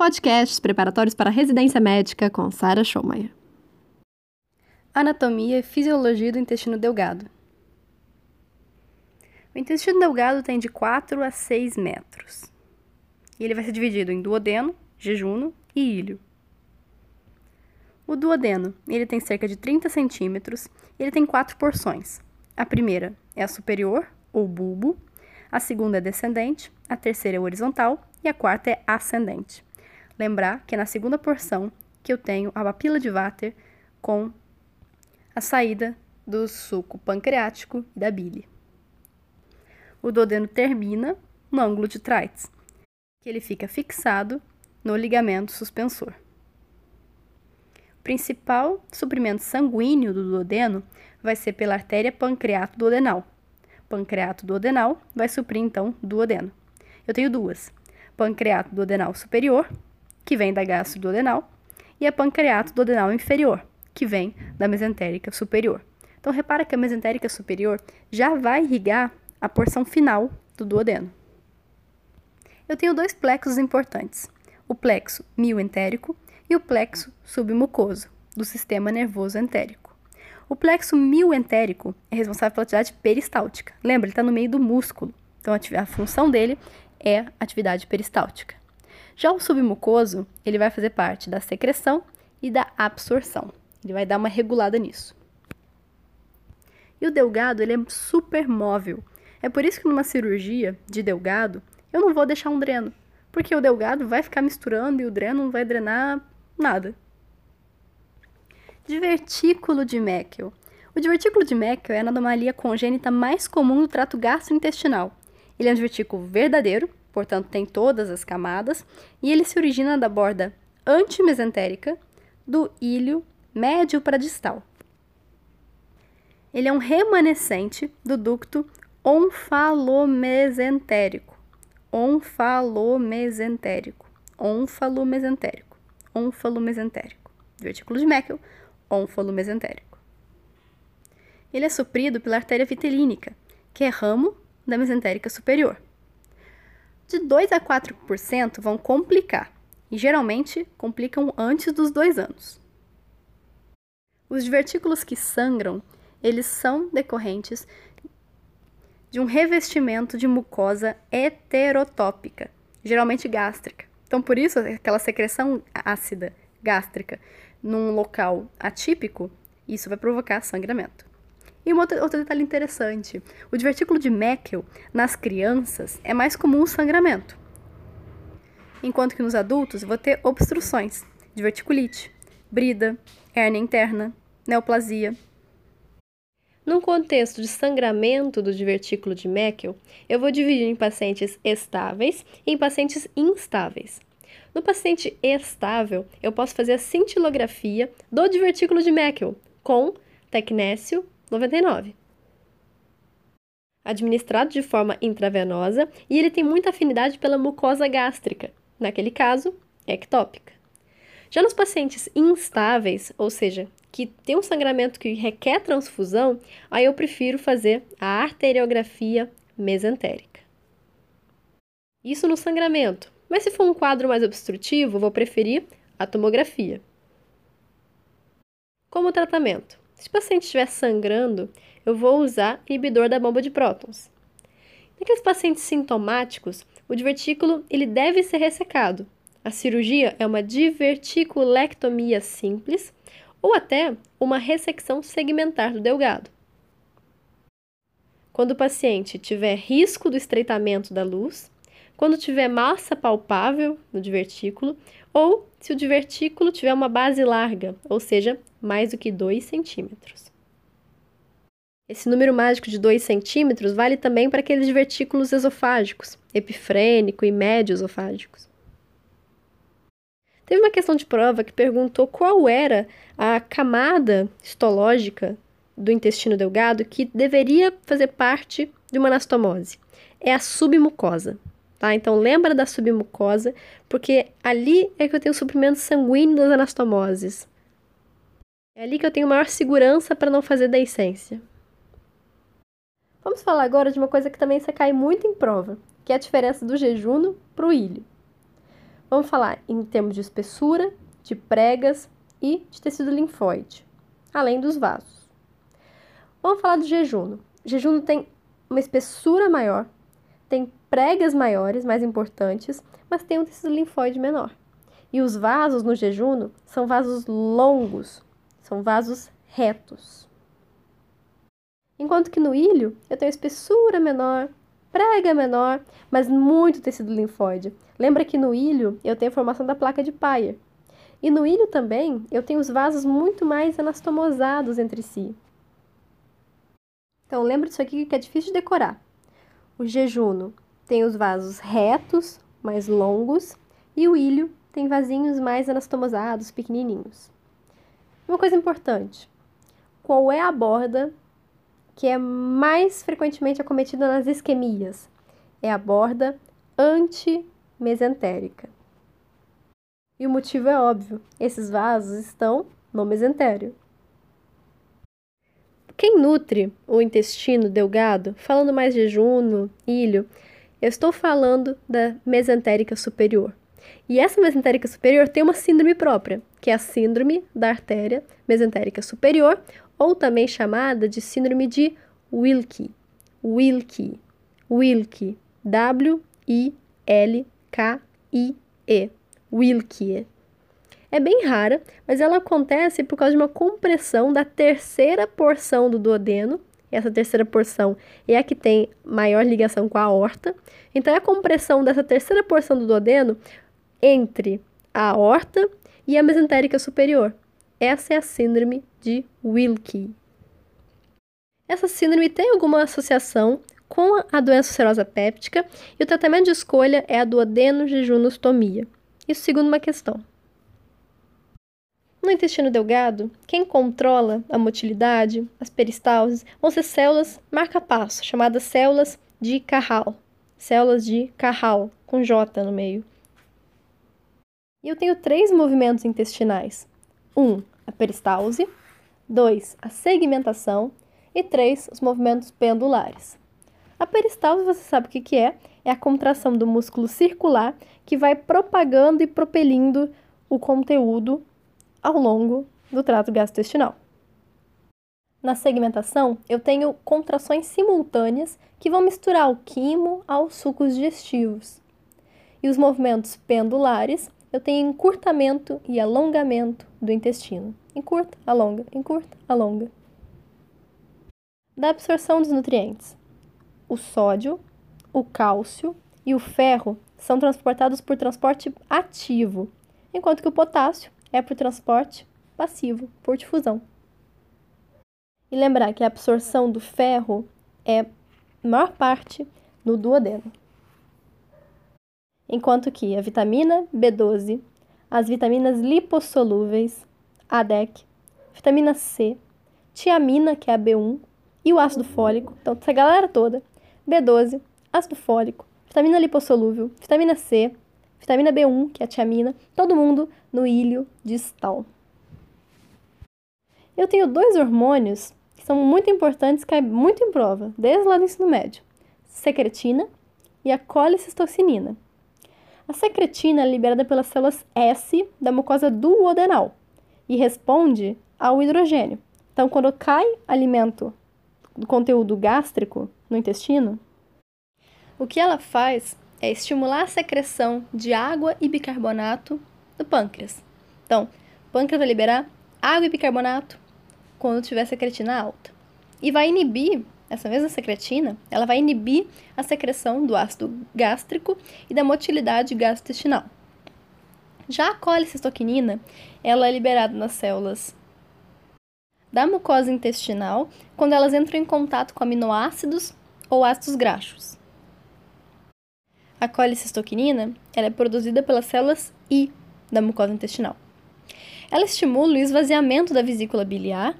Podcasts preparatórios para residência médica com Sara Schomayer. Anatomia e fisiologia do intestino delgado. O intestino delgado tem de 4 a 6 metros. E ele vai ser dividido em duodeno, jejuno e ilho. O duodeno, ele tem cerca de 30 centímetros e ele tem quatro porções. A primeira é a superior, ou bulbo, a segunda é descendente, a terceira é horizontal e a quarta é ascendente. Lembrar que é na segunda porção que eu tenho a papila de Vater com a saída do suco pancreático e da bile. O duodeno termina no ângulo de Treitz, que ele fica fixado no ligamento suspensor. O principal suprimento sanguíneo do duodeno vai ser pela artéria pancreato duodenal. Pancreato duodenal vai suprir então duodeno. Eu tenho duas: pancreato duodenal superior, que vem da gastro duodenal, e a pancreato duodenal inferior, que vem da mesentérica superior. Então repara que a mesentérica superior já vai irrigar a porção final do duodeno. Eu tenho dois plexos importantes: o plexo mioentérico e o plexo submucoso, do sistema nervoso entérico. O plexo mioentérico é responsável pela atividade peristáltica. Lembra, ele está no meio do músculo. Então, a função dele é atividade peristáltica. Já o submucoso, ele vai fazer parte da secreção e da absorção. Ele vai dar uma regulada nisso. E o delgado, ele é super móvel. É por isso que numa cirurgia de delgado, eu não vou deixar um dreno, porque o delgado vai ficar misturando e o dreno não vai drenar Nada. Divertículo de Meckel. O divertículo de Meckel é a anomalia congênita mais comum do trato gastrointestinal. Ele é um divertículo verdadeiro, portanto tem todas as camadas, e ele se origina da borda antimesentérica do ilho médio para distal. Ele é um remanescente do ducto onfalomesentérico. Onfalomesentérico. Onfalomesentérico ônfalo mesentérico. Divertículo de Meckel, ônfalo mesentérico. Ele é suprido pela artéria vitelínica, que é ramo da mesentérica superior. De 2 a 4% vão complicar, e geralmente complicam antes dos dois anos. Os divertículos que sangram, eles são decorrentes de um revestimento de mucosa heterotópica, geralmente gástrica, então, por isso, aquela secreção ácida gástrica num local atípico, isso vai provocar sangramento. E um outro, outro detalhe interessante: o divertículo de Meckel nas crianças é mais comum o sangramento, enquanto que nos adultos vou ter obstruções, diverticulite, brida, hérnia interna, neoplasia, num contexto de sangramento do divertículo de Meckel, eu vou dividir em pacientes estáveis e em pacientes instáveis. No paciente estável, eu posso fazer a cintilografia do divertículo de Meckel com tecnécio 99. Administrado de forma intravenosa e ele tem muita afinidade pela mucosa gástrica, naquele caso, ectópica. Já nos pacientes instáveis, ou seja, que tem um sangramento que requer transfusão, aí eu prefiro fazer a arteriografia mesentérica. Isso no sangramento, mas se for um quadro mais obstrutivo, vou preferir a tomografia. Como tratamento? Se o paciente estiver sangrando, eu vou usar inibidor da bomba de prótons. Naqueles pacientes sintomáticos, o divertículo ele deve ser ressecado, a cirurgia é uma diverticulectomia simples ou até uma ressecção segmentar do delgado. Quando o paciente tiver risco do estreitamento da luz, quando tiver massa palpável no divertículo ou se o divertículo tiver uma base larga, ou seja, mais do que 2 centímetros. Esse número mágico de 2 centímetros vale também para aqueles divertículos esofágicos, epifrênico e médio esofágicos. Teve uma questão de prova que perguntou qual era a camada histológica do intestino delgado que deveria fazer parte de uma anastomose. É a submucosa. Tá? Então lembra da submucosa, porque ali é que eu tenho o suprimento sanguíneo das anastomoses. É ali que eu tenho maior segurança para não fazer deiscência. Vamos falar agora de uma coisa que também você cai muito em prova, que é a diferença do jejuno para o ilho. Vamos falar em termos de espessura, de pregas e de tecido linfóide, além dos vasos. Vamos falar do jejum. O jejum tem uma espessura maior, tem pregas maiores, mais importantes, mas tem um tecido linfóide menor. E os vasos no jejum são vasos longos, são vasos retos. Enquanto que no ilho eu tenho espessura menor, prega menor, mas muito tecido linfóide. Lembra que no ilho eu tenho a formação da placa de Peyer. E no ilho também eu tenho os vasos muito mais anastomosados entre si. Então lembra disso aqui que é difícil de decorar. O jejuno tem os vasos retos, mais longos, e o ilho tem vasinhos mais anastomosados, pequenininhos. Uma coisa importante: qual é a borda que é mais frequentemente acometida nas isquemias? É a borda antimesentérica. E o motivo é óbvio: esses vasos estão no mesentério. Quem nutre o intestino delgado, falando mais de jejum, ilho, eu estou falando da mesentérica superior. E essa mesentérica superior tem uma síndrome própria, que é a síndrome da artéria mesentérica superior, ou também chamada de síndrome de Wilkie. Wilkie. Wilkie. W-I-L-K-I-E. Wilkie. É bem rara, mas ela acontece por causa de uma compressão da terceira porção do duodeno. Essa terceira porção é a que tem maior ligação com a aorta. Então, é a compressão dessa terceira porção do duodeno entre a aorta e a mesentérica superior. Essa é a síndrome de Wilkie. Essa síndrome tem alguma associação com a doença ulcerosa péptica e o tratamento de escolha é a duodeno-jejunostomia. Isso segundo uma questão. No intestino delgado, quem controla a motilidade, as peristalses, vão ser células marca-passo, chamadas células de Carral. Células de Carral, com J no meio. E eu tenho três movimentos intestinais. Um, a peristalse. Dois, a segmentação. E três, os movimentos pendulares. A peristalse, você sabe o que, que é? É a contração do músculo circular que vai propagando e propelindo o conteúdo ao longo do trato gastrointestinal. Na segmentação, eu tenho contrações simultâneas que vão misturar o quimo aos sucos digestivos. E os movimentos pendulares, eu tenho encurtamento e alongamento do intestino. Encurta, alonga, encurta, alonga. Da absorção dos nutrientes. O sódio, o cálcio e o ferro são transportados por transporte ativo, enquanto que o potássio é por transporte passivo, por difusão. E lembrar que a absorção do ferro é maior parte no duodeno. Enquanto que a vitamina B12, as vitaminas lipossolúveis, a DEC, vitamina C, tiamina, que é a B1, e o ácido fólico, então essa galera toda, B12, ácido fólico, vitamina lipossolúvel, vitamina C, vitamina B1, que é a tiamina, todo mundo no ilho distal. Eu tenho dois hormônios que são muito importantes, caem muito em prova, desde lá do ensino médio: secretina e a colicistocinina. A secretina é liberada pelas células S da mucosa duodenal e responde ao hidrogênio. Então, quando cai alimento do conteúdo gástrico no intestino, o que ela faz é estimular a secreção de água e bicarbonato do pâncreas. Então, o pâncreas vai liberar água e bicarbonato quando tiver secretina alta. E vai inibir, essa mesma secretina, ela vai inibir a secreção do ácido gástrico e da motilidade gastrointestinal. Já a colicistoquinina, ela é liberada nas células da mucosa intestinal quando elas entram em contato com aminoácidos ou ácidos graxos. A colicistoquinina ela é produzida pelas células I da mucosa intestinal. Ela estimula o esvaziamento da vesícula biliar,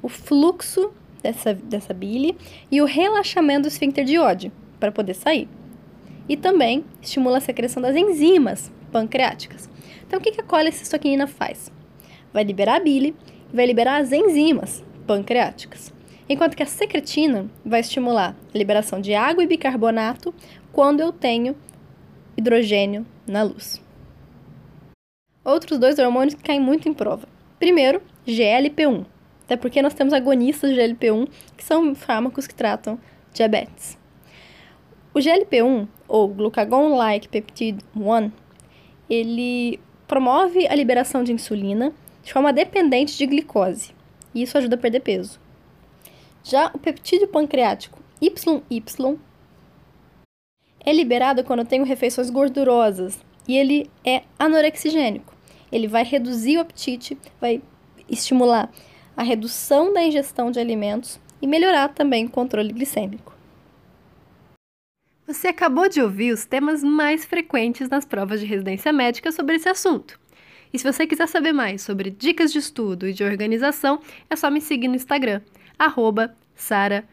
o fluxo dessa, dessa bile e o relaxamento do esfíncter de Oddi para poder sair. E também estimula a secreção das enzimas pancreáticas. Então, o que a colicistoquinina faz? Vai liberar a bile e vai liberar as enzimas pancreáticas. Enquanto que a secretina vai estimular a liberação de água e bicarbonato quando eu tenho hidrogênio na luz. Outros dois hormônios que caem muito em prova. Primeiro, GLP-1. Até porque nós temos agonistas de GLP-1, que são fármacos que tratam diabetes. O GLP-1, ou Glucagon-like Peptide 1, ele promove a liberação de insulina de forma dependente de glicose, e isso ajuda a perder peso. Já o peptídeo pancreático YY é liberado quando eu tenho refeições gordurosas e ele é anorexigênico. Ele vai reduzir o apetite, vai estimular a redução da ingestão de alimentos e melhorar também o controle glicêmico. Você acabou de ouvir os temas mais frequentes nas provas de residência médica sobre esse assunto. E se você quiser saber mais sobre dicas de estudo e de organização, é só me seguir no Instagram, arroba Sara.